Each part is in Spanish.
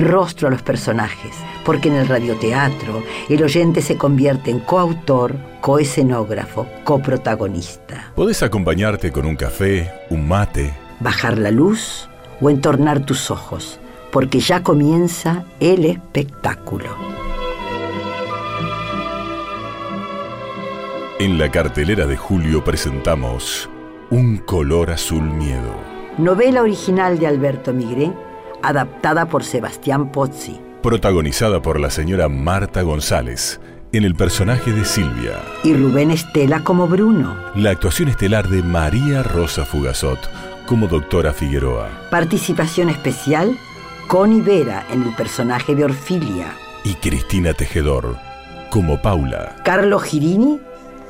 rostro a los personajes, porque en el radioteatro el oyente se convierte en coautor, coescenógrafo, coprotagonista. Podés acompañarte con un café, un mate, Bajar la luz o entornar tus ojos, porque ya comienza el espectáculo. En la cartelera de julio presentamos Un color azul miedo. Novela original de Alberto Migré, adaptada por Sebastián Pozzi. Protagonizada por la señora Marta González en el personaje de Silvia. Y Rubén Estela como Bruno. La actuación estelar de María Rosa Fugazot como doctora Figueroa. Participación especial, Connie Vera en el personaje de Orfilia. Y Cristina Tejedor como Paula. Carlo Girini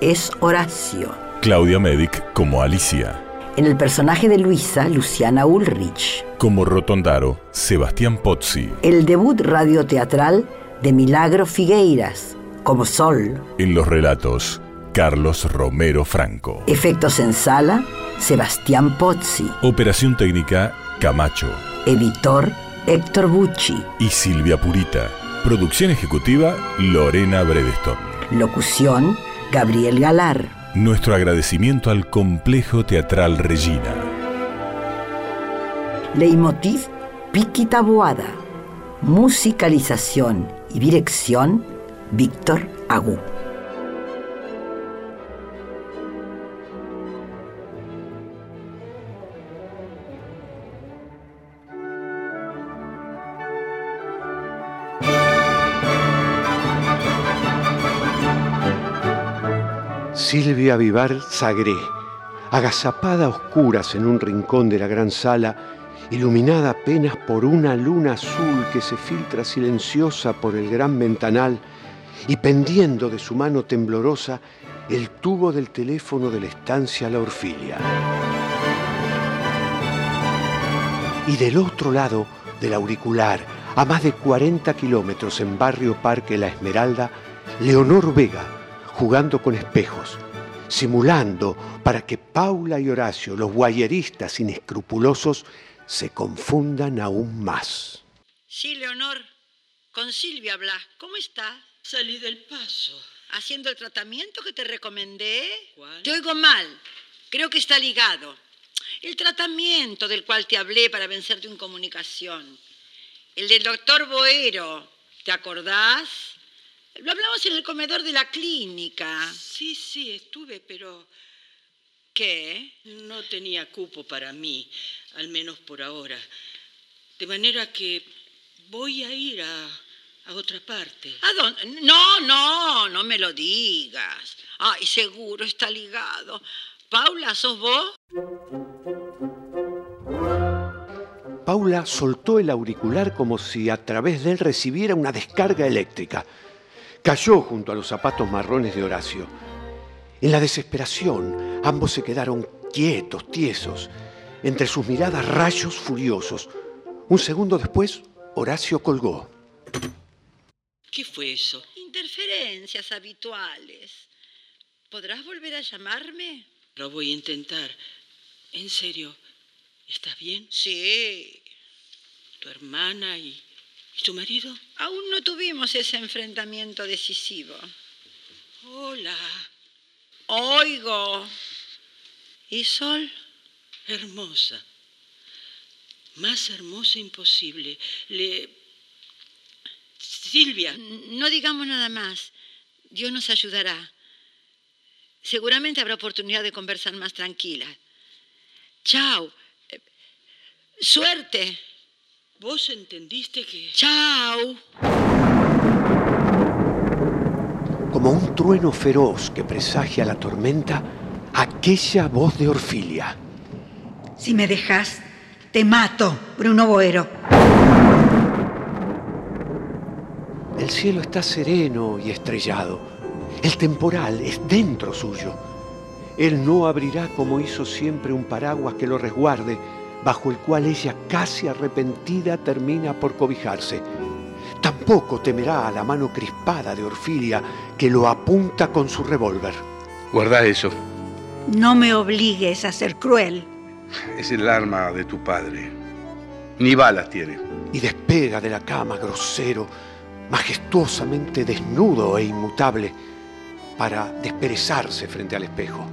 es Horacio. Claudia Medic como Alicia. En el personaje de Luisa, Luciana Ulrich. Como Rotondaro, Sebastián Pozzi. El debut radioteatral de Milagro Figueiras, como Sol. En los relatos, Carlos Romero Franco. Efectos en sala, Sebastián Pozzi. Operación técnica, Camacho. Editor, Héctor Bucci. Y Silvia Purita. Producción ejecutiva, Lorena Bredeston. Locución, Gabriel Galar. Nuestro agradecimiento al Complejo Teatral Regina. Leitmotiv, Piqui Taboada. Musicalización y dirección, Víctor Agú. Silvia Vivar Sagré, agazapada a oscuras en un rincón de la gran sala, iluminada apenas por una luna azul que se filtra silenciosa por el gran ventanal y pendiendo de su mano temblorosa el tubo del teléfono de la estancia La Orfilia. Y del otro lado del auricular, a más de 40 kilómetros en Barrio Parque La Esmeralda, Leonor Vega, jugando con espejos, simulando para que Paula y Horacio, los guayeristas inescrupulosos, se confundan aún más. Sí, Leonor, con Silvia habla. ¿Cómo está? Salí del paso. ¿Haciendo el tratamiento que te recomendé? ¿Cuál? Te oigo mal. Creo que está ligado. El tratamiento del cual te hablé para vencer tu incomunicación. El del doctor Boero. ¿Te acordás? Lo hablamos en el comedor de la clínica. Sí, sí, estuve, pero ¿Qué? no tenía cupo para mí, al menos por ahora. De manera que voy a ir a, a otra parte. ¿A dónde? No, no, no me lo digas. Ay, seguro está ligado. Paula, ¿sos vos? Paula soltó el auricular como si a través de él recibiera una descarga eléctrica. Cayó junto a los zapatos marrones de Horacio. En la desesperación, ambos se quedaron quietos, tiesos, entre sus miradas rayos furiosos. Un segundo después, Horacio colgó. ¿Qué fue eso? Interferencias habituales. ¿Podrás volver a llamarme? Lo voy a intentar. En serio, ¿estás bien? Sí. ¿Tu hermana y, y tu marido? Aún no tuvimos ese enfrentamiento decisivo. Hola, Oigo. ¿Y Sol? hermosa. Más hermosa imposible. Le... Silvia, No digamos nada más. Dios nos ayudará. Seguramente habrá oportunidad de conversar más tranquila. Chao. Eh, Suerte. ¿Vos entendiste que... Chao. Como un trueno feroz que presagia la tormenta, aquella voz de Orfilia. Si me dejas, te mato, Bruno Boero. El El cielo está sereno y estrellado. El temporal es dentro suyo. Él no abrirá como hizo siempre un paraguas que lo resguarde, bajo el cual ella casi arrepentida termina por cobijarse. Tampoco temerá a la mano crispada de Orfilia que lo apunta con su revólver. Guarda eso. No me obligues a ser cruel. Es el arma de tu padre. Ni balas tiene. Y despega de la cama grosero, majestuosamente desnudo e inmutable, para desperezarse frente al espejo.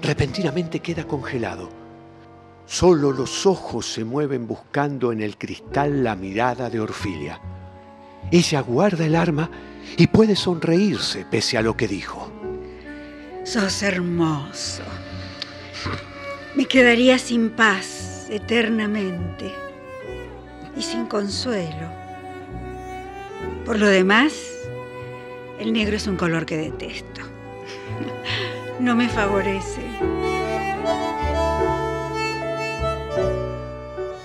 Repentinamente queda congelado. Solo los ojos se mueven buscando en el cristal la mirada de Orfilia. Ella guarda el arma y puede sonreírse pese a lo que dijo. Sos hermoso. Me quedaría sin paz eternamente y sin consuelo. Por lo demás, el negro es un color que detesto. No me favorece.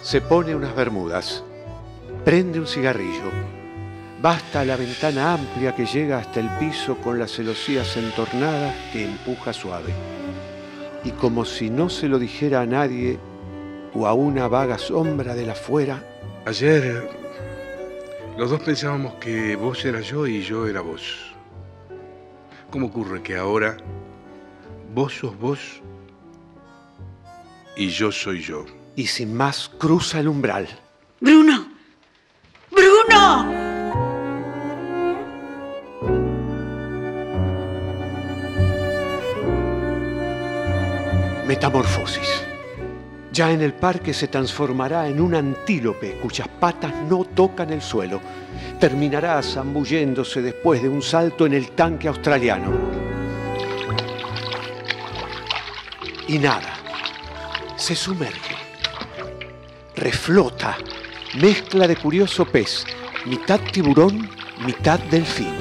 Se pone unas bermudas, prende un cigarrillo. Basta la ventana amplia que llega hasta el piso con las celosías entornadas que empuja suave. Y como si no se lo dijera a nadie o a una vaga sombra de la afuera, Ayer los dos pensábamos que vos eras yo y yo era vos. ¿Cómo ocurre que ahora vos sos vos y yo soy yo? Y sin más cruza el umbral. Bruno. Bruno. Metamorfosis. Ya en el parque se transformará en un antílope cuyas patas no tocan el suelo. Terminará zambulléndose después de un salto en el tanque australiano. Y nada, se sumerge, reflota, mezcla de curioso pez, mitad tiburón, mitad delfín.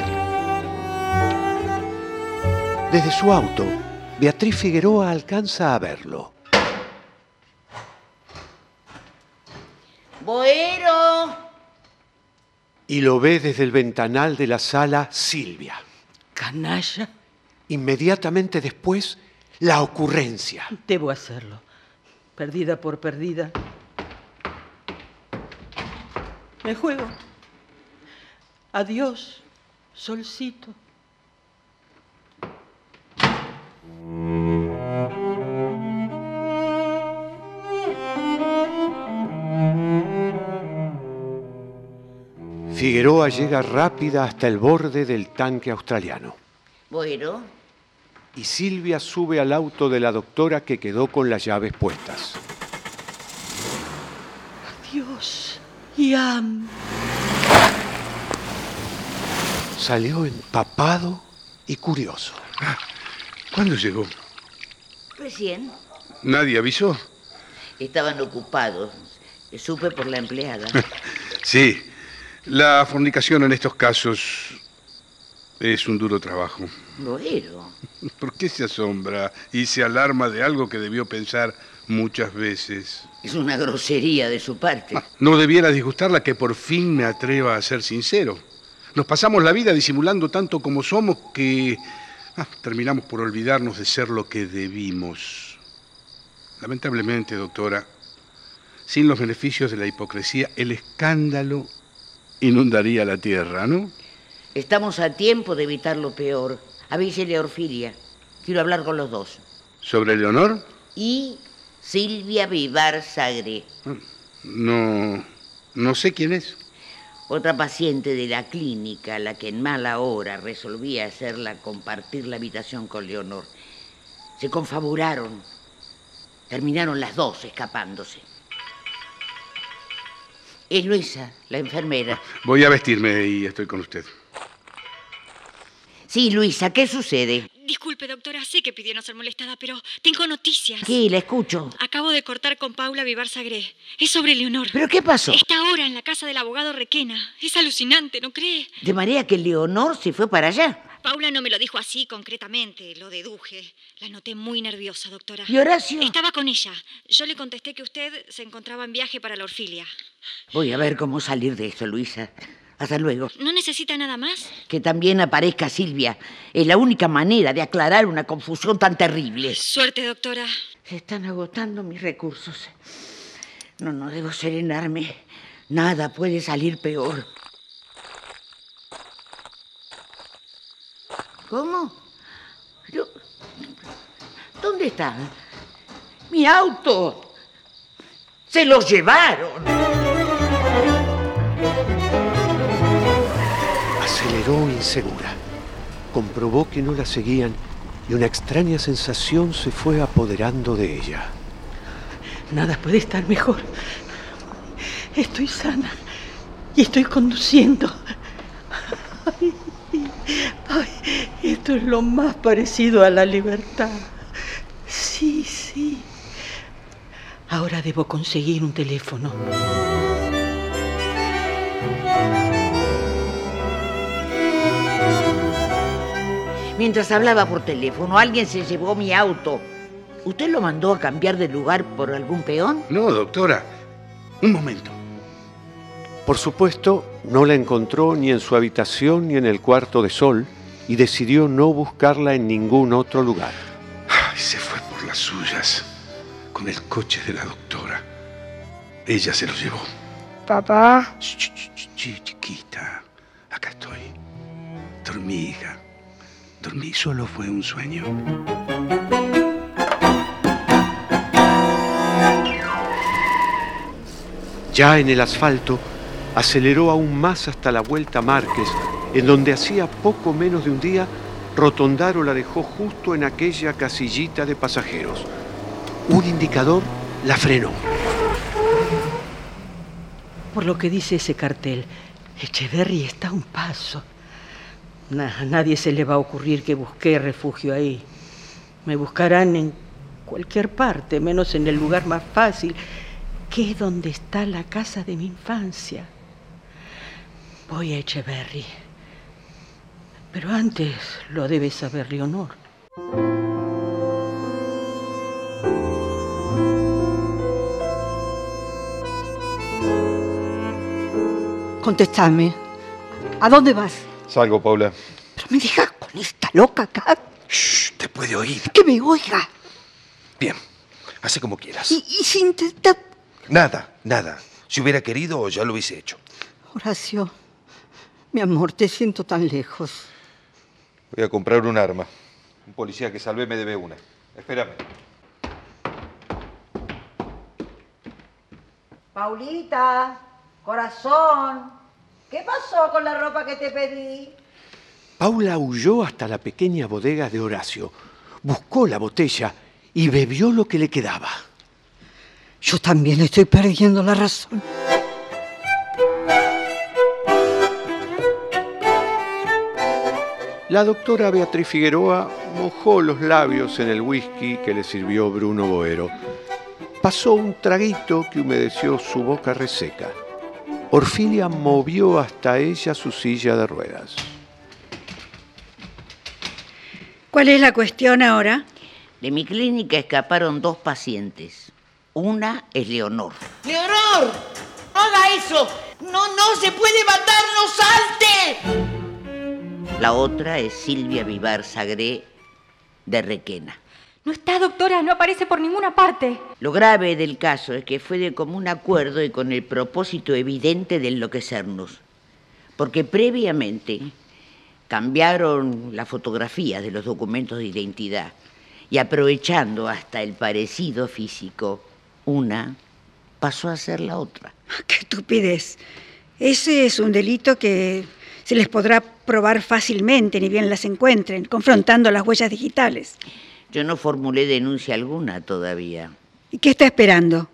Desde su auto, Beatriz Figueroa alcanza a verlo. Boero. y lo ve desde el ventanal de la sala Silvia. Canalla, Inmediatamente después, la ocurrencia. debo hacerlo. Perdida por perdida. Me juego. Adiós, solcito. Figueroa llega rápida hasta el borde del tanque australiano. Boero. Y Silvia sube al auto de la doctora que quedó con las llaves puestas. Adiós, Iam. Salió empapado y curioso. ¿Cuándo llegó? Recién. Nadie avisó. Estaban ocupados. Supe por la empleada. Sí, la fornicación en estos casos es un duro trabajo. Boero. ¿Por qué se asombra y se alarma de algo que debió pensar muchas veces? Es una grosería de su parte. No debiera disgustarla que por fin me atreva a ser sincero. Nos pasamos la vida disimulando tanto como somos que ah, terminamos por olvidarnos de ser lo que debimos. Lamentablemente, doctora, sin los beneficios de la hipocresía, el escándalo inundaría la tierra, ¿no? Estamos a tiempo de evitar lo peor. Avísele a Orfilia. Quiero hablar con los dos. ¿Sobre Leonor? Y Silvia Vivar Sagre, No, no sé quién es. otra paciente de la clínica, la que en mala hora resolvía hacerla compartir la habitación con Leonor. Se confabularon. Terminaron las dos escapándose. Es Luisa, la enfermera. Voy a vestirme y estoy con usted. Sí, Luisa, ¿qué sucede? Disculpe, doctora, sé que pidió no ser molestada, pero tengo noticias. Sí, la escucho. Acabo de cortar con Paula Vivar Sagré. Es sobre Leonor. ¿Pero qué pasó? Está ahora en la casa del abogado Requena. Es alucinante, ¿no cree? De manera que Leonor se fue para allá. Paula no me lo dijo así concretamente, lo deduje. La noté muy nerviosa, doctora. ¿Y Horacio? Estaba con ella. Yo le contesté que usted se encontraba en viaje para la orfilia. Voy a ver cómo salir de esto, Luisa. Hasta luego. ¿No necesita nada más? Que también aparezca Silvia. Es la única manera de aclarar una confusión tan terrible. Suerte, doctora. Se están agotando mis recursos. No, no debo serenarme. Nada puede salir peor. ¿Cómo? Yo- ¿Dónde está? Mi auto. Se lo llevaron. Aceleró insegura. Comprobó que no la seguían y una extraña sensación se fue apoderando de ella. Nada puede estar mejor. Estoy sana y estoy conduciendo. Esto es lo más parecido a la libertad. Sí, sí. Ahora debo conseguir un teléfono. Mientras hablaba por teléfono, alguien se llevó mi auto. ¿Usted lo mandó a cambiar de lugar por algún peón? No, doctora. Un momento. Por supuesto, no la encontró ni en su habitación ni en el cuarto de sol y decidió no buscarla en ningún otro lugar. Ay, se fue por las suyas, con el coche de la doctora. Ella se lo llevó. Papá, Ch, ch, ch, ch, chiquita, acá estoy. Dormí, hija. Dormí, solo fue un sueño. Ya en el asfalto, aceleró aún más hasta la vuelta a Márquez, en donde hacía poco menos de un día, Rotondaro la dejó justo en aquella casillita de pasajeros. Un indicador la frenó. Por lo que dice ese cartel, Echeverry está a un paso. A nadie se le va a ocurrir que busqué refugio ahí. Me buscarán en cualquier parte, menos en el lugar más fácil, que es donde está la casa de mi infancia. Voy a Echeverry. Pero antes lo debe saber Leonor. contestame. ¿A dónde vas? Salgo, Paula. Pero me dejas con esta loca acá. Shh, te puede oír. Que me oiga. Bien, hace como quieras. Y, y si intenta... Nada, nada. Si hubiera querido, ya lo hubiese hecho. Horacio, mi amor, te siento tan lejos. Voy a comprar un arma. Un policía que salvé me debe una. Espérame. Paulita, corazón, ¿qué pasó con la ropa que te pedí? Paula huyó hasta la pequeña bodega de Horacio, buscó la botella y bebió lo que le quedaba. Yo también estoy perdiendo la razón. La doctora Beatriz Figueroa mojó los labios en el whisky que le sirvió Bruno Boero. Pasó un traguito que humedeció su boca reseca. Orfilia movió hasta ella su silla de ruedas. ¿Cuál es la cuestión ahora? De mi clínica escaparon dos pacientes. Una es Leonor. ¡Leonor! ¡No haga eso! ¡No, no se puede matar! ¡No salte! La otra es Silvia Vivar Sagré de Requena. No está, doctora, no aparece por ninguna parte. Lo grave del caso es que fue de común acuerdo y con el propósito evidente de enloquecernos. Porque previamente cambiaron la fotografía de los documentos de identidad y aprovechando hasta el parecido físico, una pasó a ser la otra. ¡Qué estupidez! Ese es un delito que se les podrá probar fácilmente, ni bien las encuentren, confrontando las huellas digitales. Yo no formulé denuncia alguna todavía. ¿Y qué está esperando?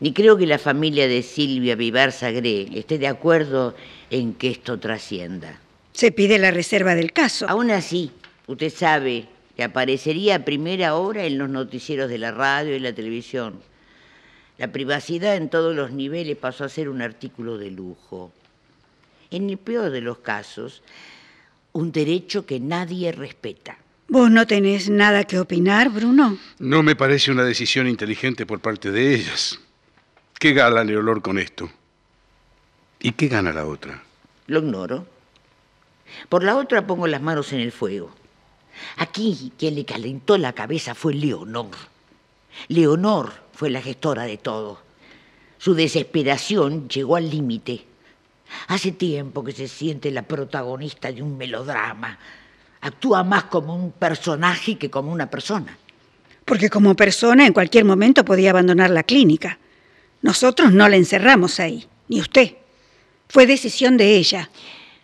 Ni creo que la familia de Silvia Vivar Sagré esté de acuerdo en que esto trascienda. Se pide la reserva del caso. Aún así, usted sabe que aparecería a primera hora en los noticieros de la radio y la televisión. La privacidad en todos los niveles pasó a ser un artículo de lujo. En el peor de los casos, un derecho que nadie respeta. ¿Vos no tenés nada que opinar, Bruno? No me parece una decisión inteligente por parte de ellas. ¿Qué gana Leonor con esto? ¿Y qué gana la otra? Lo ignoro. Por la otra pongo las manos en el fuego. Aquí quien le calentó la cabeza fue Leonor. Leonor fue la gestora de todo. Su desesperación llegó al límite. Hace tiempo que se siente la protagonista de un melodrama. Actúa más como un personaje que como una persona. Porque como persona en cualquier momento podía abandonar la clínica. Nosotros no la encerramos ahí, ni usted. Fue decisión de ella.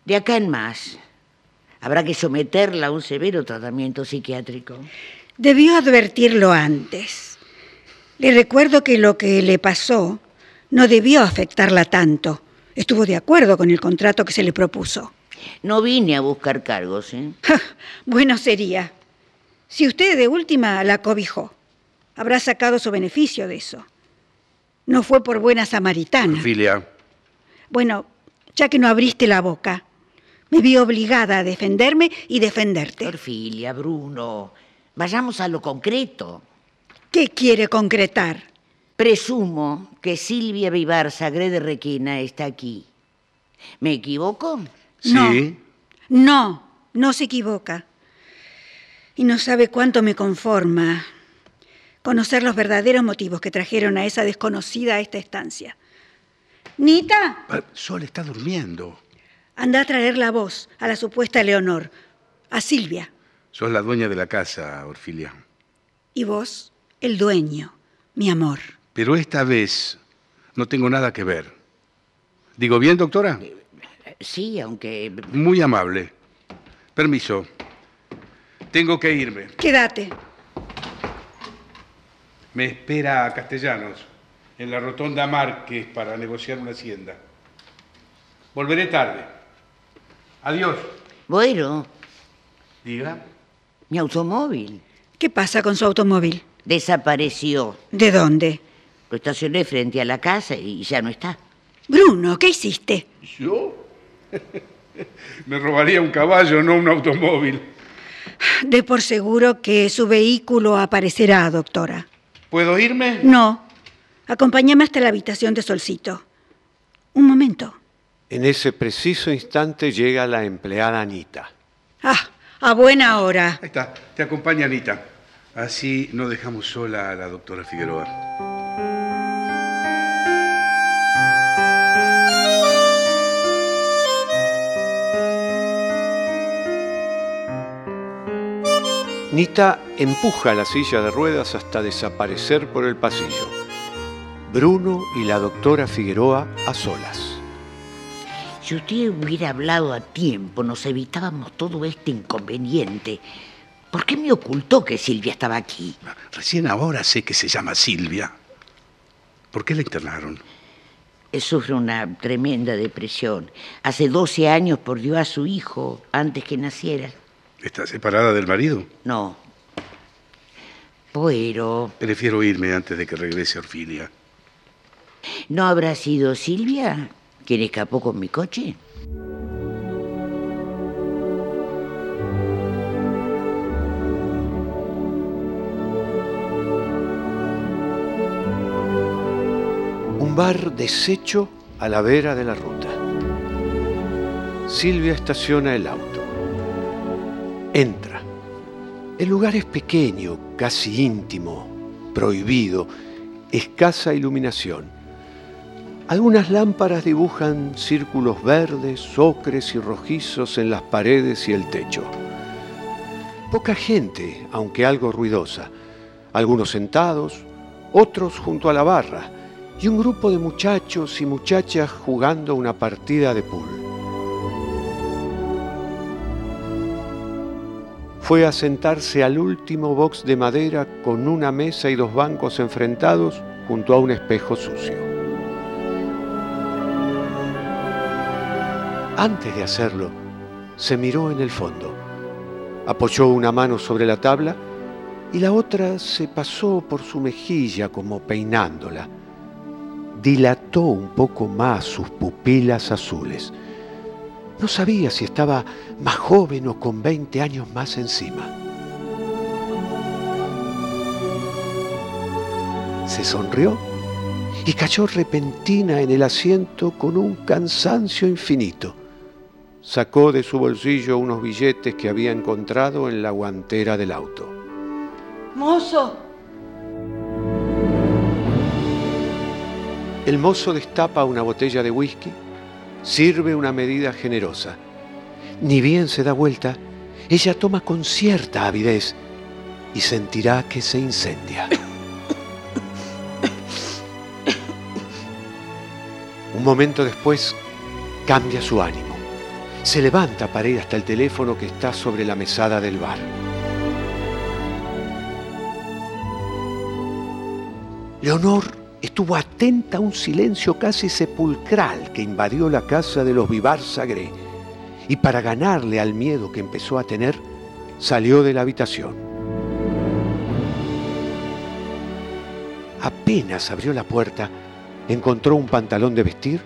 De acá en más, habrá que someterla a un severo tratamiento psiquiátrico. Debió advertirlo antes. Le recuerdo que lo que le pasó no debió afectarla tanto. Estuvo de acuerdo con el contrato que se le propuso. No vine a buscar cargos, ¿eh? bueno sería. Si usted de última la cobijó, habrá sacado su beneficio de eso. No fue por buena samaritana. Filia. Bueno, ya que no abriste la boca, me vi obligada a defenderme y defenderte. Orfilia, Bruno, vayamos a lo concreto. ¿Qué quiere concretar? Presumo que Silvia Vivar Sagre de Requena está aquí. ¿Me equivoco? No. Sí. No, no se equivoca. Y no sabe cuánto me conforma conocer los verdaderos motivos que trajeron a esa desconocida a esta estancia. Nita, Ah, Sol está durmiendo. anda a traer la voz a la supuesta Leonor, a Silvia. Sos la dueña de la casa, Orfilia. Y vos, el dueño, mi amor. Pero esta vez no tengo nada que ver. ¿Digo bien, doctora? Sí, aunque... Muy amable. Permiso. Tengo que irme. Quédate. Me espera a Castellanos, en la rotonda Márquez, para negociar una hacienda. Volveré tarde. Adiós. Bueno, Diga. mi automóvil ¿Qué pasa con su automóvil? desapareció. ¿De dónde? Lo estacioné frente a la casa y ya no está. Bruno, ¿qué hiciste? ¿Yo? Me robaría un caballo, no un automóvil. De por seguro que su vehículo aparecerá, doctora. ¿Puedo irme? No. Acompáñame hasta la habitación de Solcito. Un momento. En ese preciso instante llega la empleada Anita. Ah, a buena hora. Ahí está, te acompaña Anita. Así no dejamos sola a la doctora Figueroa. Nita empuja la silla de ruedas hasta desaparecer por el pasillo. Bruno y la doctora Figueroa a solas. Si usted hubiera hablado a tiempo, nos evitábamos todo este inconveniente. ¿Por qué me ocultó que Silvia estaba aquí? Recién ahora sé que se llama Silvia. ¿Por qué la internaron? Eh, Sufre una tremenda depresión. Hace 12 años perdió a su hijo antes que naciera. ¿Está separada del marido? No. Pero, Prefiero irme antes de que regrese Orfilia. ¿no habrá sido Silvia quien escapó con mi coche? Un bar deshecho a la vera de la ruta. Silvia estaciona el auto. Entra. El lugar es pequeño, casi íntimo, prohibido, escasa iluminación. Algunas lámparas dibujan círculos verdes, ocres y rojizos en las paredes y el techo. Poca gente, aunque algo ruidosa. Algunos sentados, otros junto a la barra, y un grupo de muchachos y muchachas jugando una partida de pool. Fue a sentarse al último box de madera con una mesa y dos bancos enfrentados junto a un espejo sucio. Antes de hacerlo, se miró en el fondo, apoyó una mano sobre la tabla y la otra se pasó por su mejilla como peinándola. Dilató un poco más sus pupilas azules. No sabía si estaba más joven o con 20 años más encima. Se sonrió y cayó repentina en el asiento con un cansancio infinito. sacó de su bolsillo unos billetes que había encontrado en la guantera del auto. Mozo. El mozo destapa una botella de whisky, sirve una medida generosa. Ni bien se da vuelta, ella toma con cierta avidez y sentirá que se incendia. Un momento después cambia su ánimo. Se levanta para ir hasta el teléfono que está sobre la mesada del bar. Leonor estuvo atenta a un silencio casi sepulcral que invadió la casa de los Vivar Sagré y para ganarle al miedo que empezó a tener, salió de la habitación. Apenas abrió la puerta, encontró un pantalón de vestir,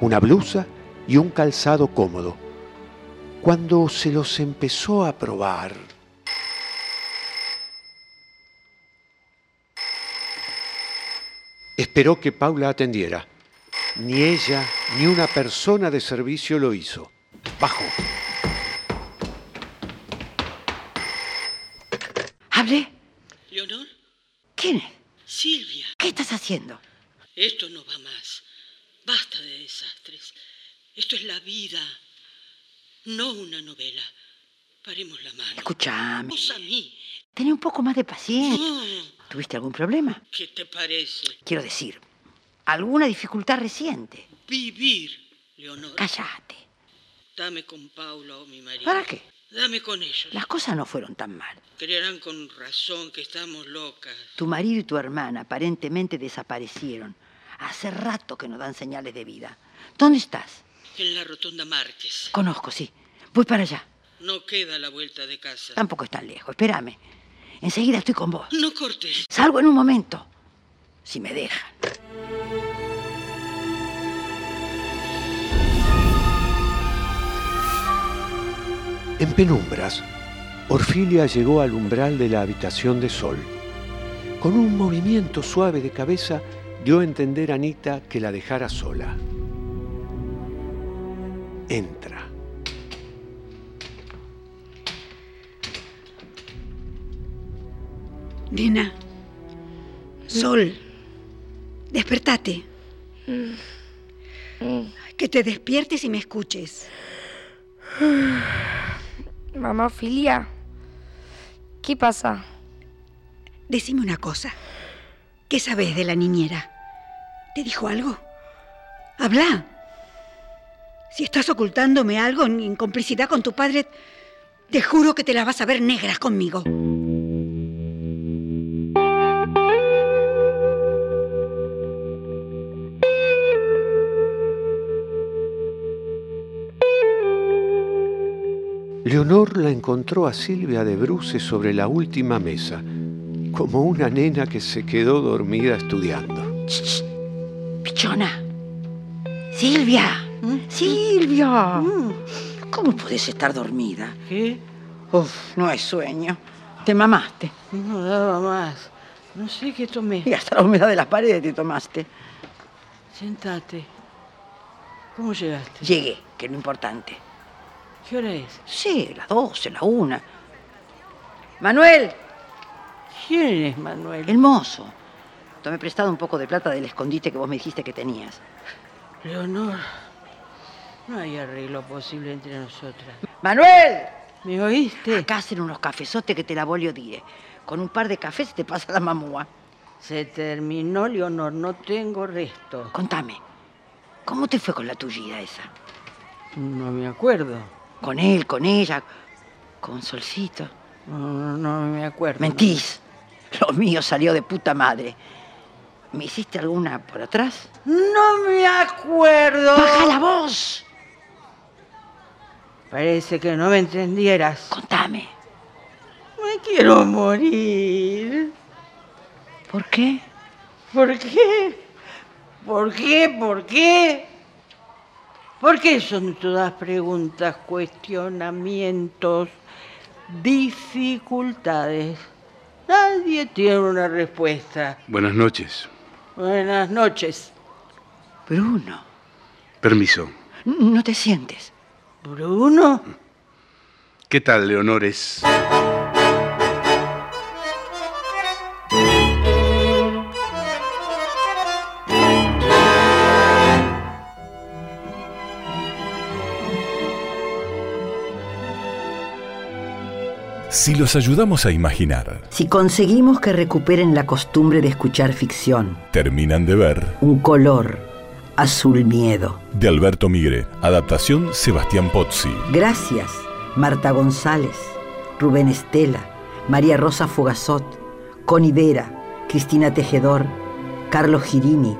una blusa y un calzado cómodo. Cuando se los empezó a probar, esperó que Paula atendiera. Ni ella ni una persona de servicio lo hizo. Bajó. ¿Hablé? ¿Leonor? ¿Quién es? Silvia. ¿Qué estás haciendo? Esto no va más. Basta de desastres. Esto es la vida, no una novela. Paremos la mano. Escuchame. Vos a mí. Ten un poco más de paciencia. No. ¿Tuviste algún problema? ¿Qué te parece? Quiero decir, alguna dificultad reciente. Vivir, Leonor. Cállate. Dame con Paula o mi marido. ¿Para qué? Dame con ellos. Las cosas no fueron tan mal. Creerán con razón que estamos locas. Tu marido y tu hermana aparentemente desaparecieron. Hace rato que no dan señales de vida. ¿Dónde estás? En la rotonda Márquez. Conozco, sí. Voy para allá. No queda a la vuelta de casa. Tampoco es tan lejos. Espérame. Enseguida estoy con vos. No cortes. Salgo en un momento. Si me dejan. En penumbras, Orfilia llegó al umbral de la habitación de Sol. Con un movimiento suave de cabeza dio a entender a Anita que la dejara sola. Entra. Nena. Sol. Despertate. Que te despiertes y me escuches. Mamá Ofilia, ¿qué pasa? Decime una cosa. ¿Qué sabes de la niñera? ¿Te dijo algo? Habla. Si estás ocultándome algo en complicidad con tu padre, te juro que te las vas a ver negras conmigo. Leonor la encontró a Silvia de bruces sobre la última mesa, como una nena que se quedó dormida estudiando. Pichona. Silvia. Silvia. ¿Cómo puedes estar dormida? ¿Qué? Uf, no es sueño. Te mamaste. No daba más. No sé qué tomé. Y hasta la humedad de las paredes te tomaste. Sentate. ¿Cómo llegaste? Llegué, que es lo importante. ¿Qué hora es? Sí, las doce, la una. Manuel, ¿Quién es Manuel? el mozo. Tomé prestado un poco de plata del escondite que vos me dijiste que tenías. Leonor, no hay arreglo posible entre nosotras. ¡Manuel! ¿Me oíste? Acá hacen unos cafezotes que te la volio dire. Con un par de cafés te pasa la mamúa. Se terminó, Leonor, no tengo resto. Contame, ¿cómo te fue con la tullida esa? No me acuerdo. Con él, con ella, con Solcito. No, no, no me acuerdo. Mentís. Lo mío salió de puta madre. ¿Me hiciste alguna por atrás? No me acuerdo. ¡Baja la voz! Parece que no me entendieras. Contame. Me quiero morir. ¿Por qué? ¿Por qué? ¿Por qué? ¿Por qué? ¿Por qué son todas preguntas, cuestionamientos, dificultades? Nadie tiene una respuesta. Buenas noches. Buenas noches. Bruno, Permiso. no te sientes. Bruno. ¿Qué tal, Leonores? Si los ayudamos a imaginar, Si conseguimos que recuperen la costumbre de escuchar ficción, terminan de ver un color, azul miedo. de Alberto Migre, adaptación Sebastián Pozzi. Gracias, Marta González, Rubén Estela, María Rosa Fugazot, Connie Vera, Cristina Tejedor, Carlos Girini,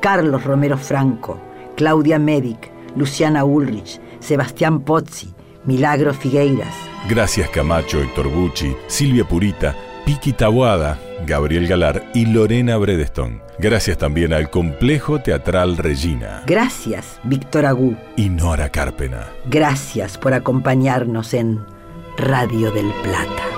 Carlos Romero Franco, Claudia Medic, Luciana Ulrich, Sebastián Pozzi, Milagro Figueiras. Gracias Camacho, Héctor Bucci, Silvia Purita, Piki Tabuada, Gabriel Galar y Lorena Bredestone. Gracias también al Complejo Teatral Regina Gracias, Víctor Agú. y Nora Carpena. Gracias por acompañarnos en Radio del Plata.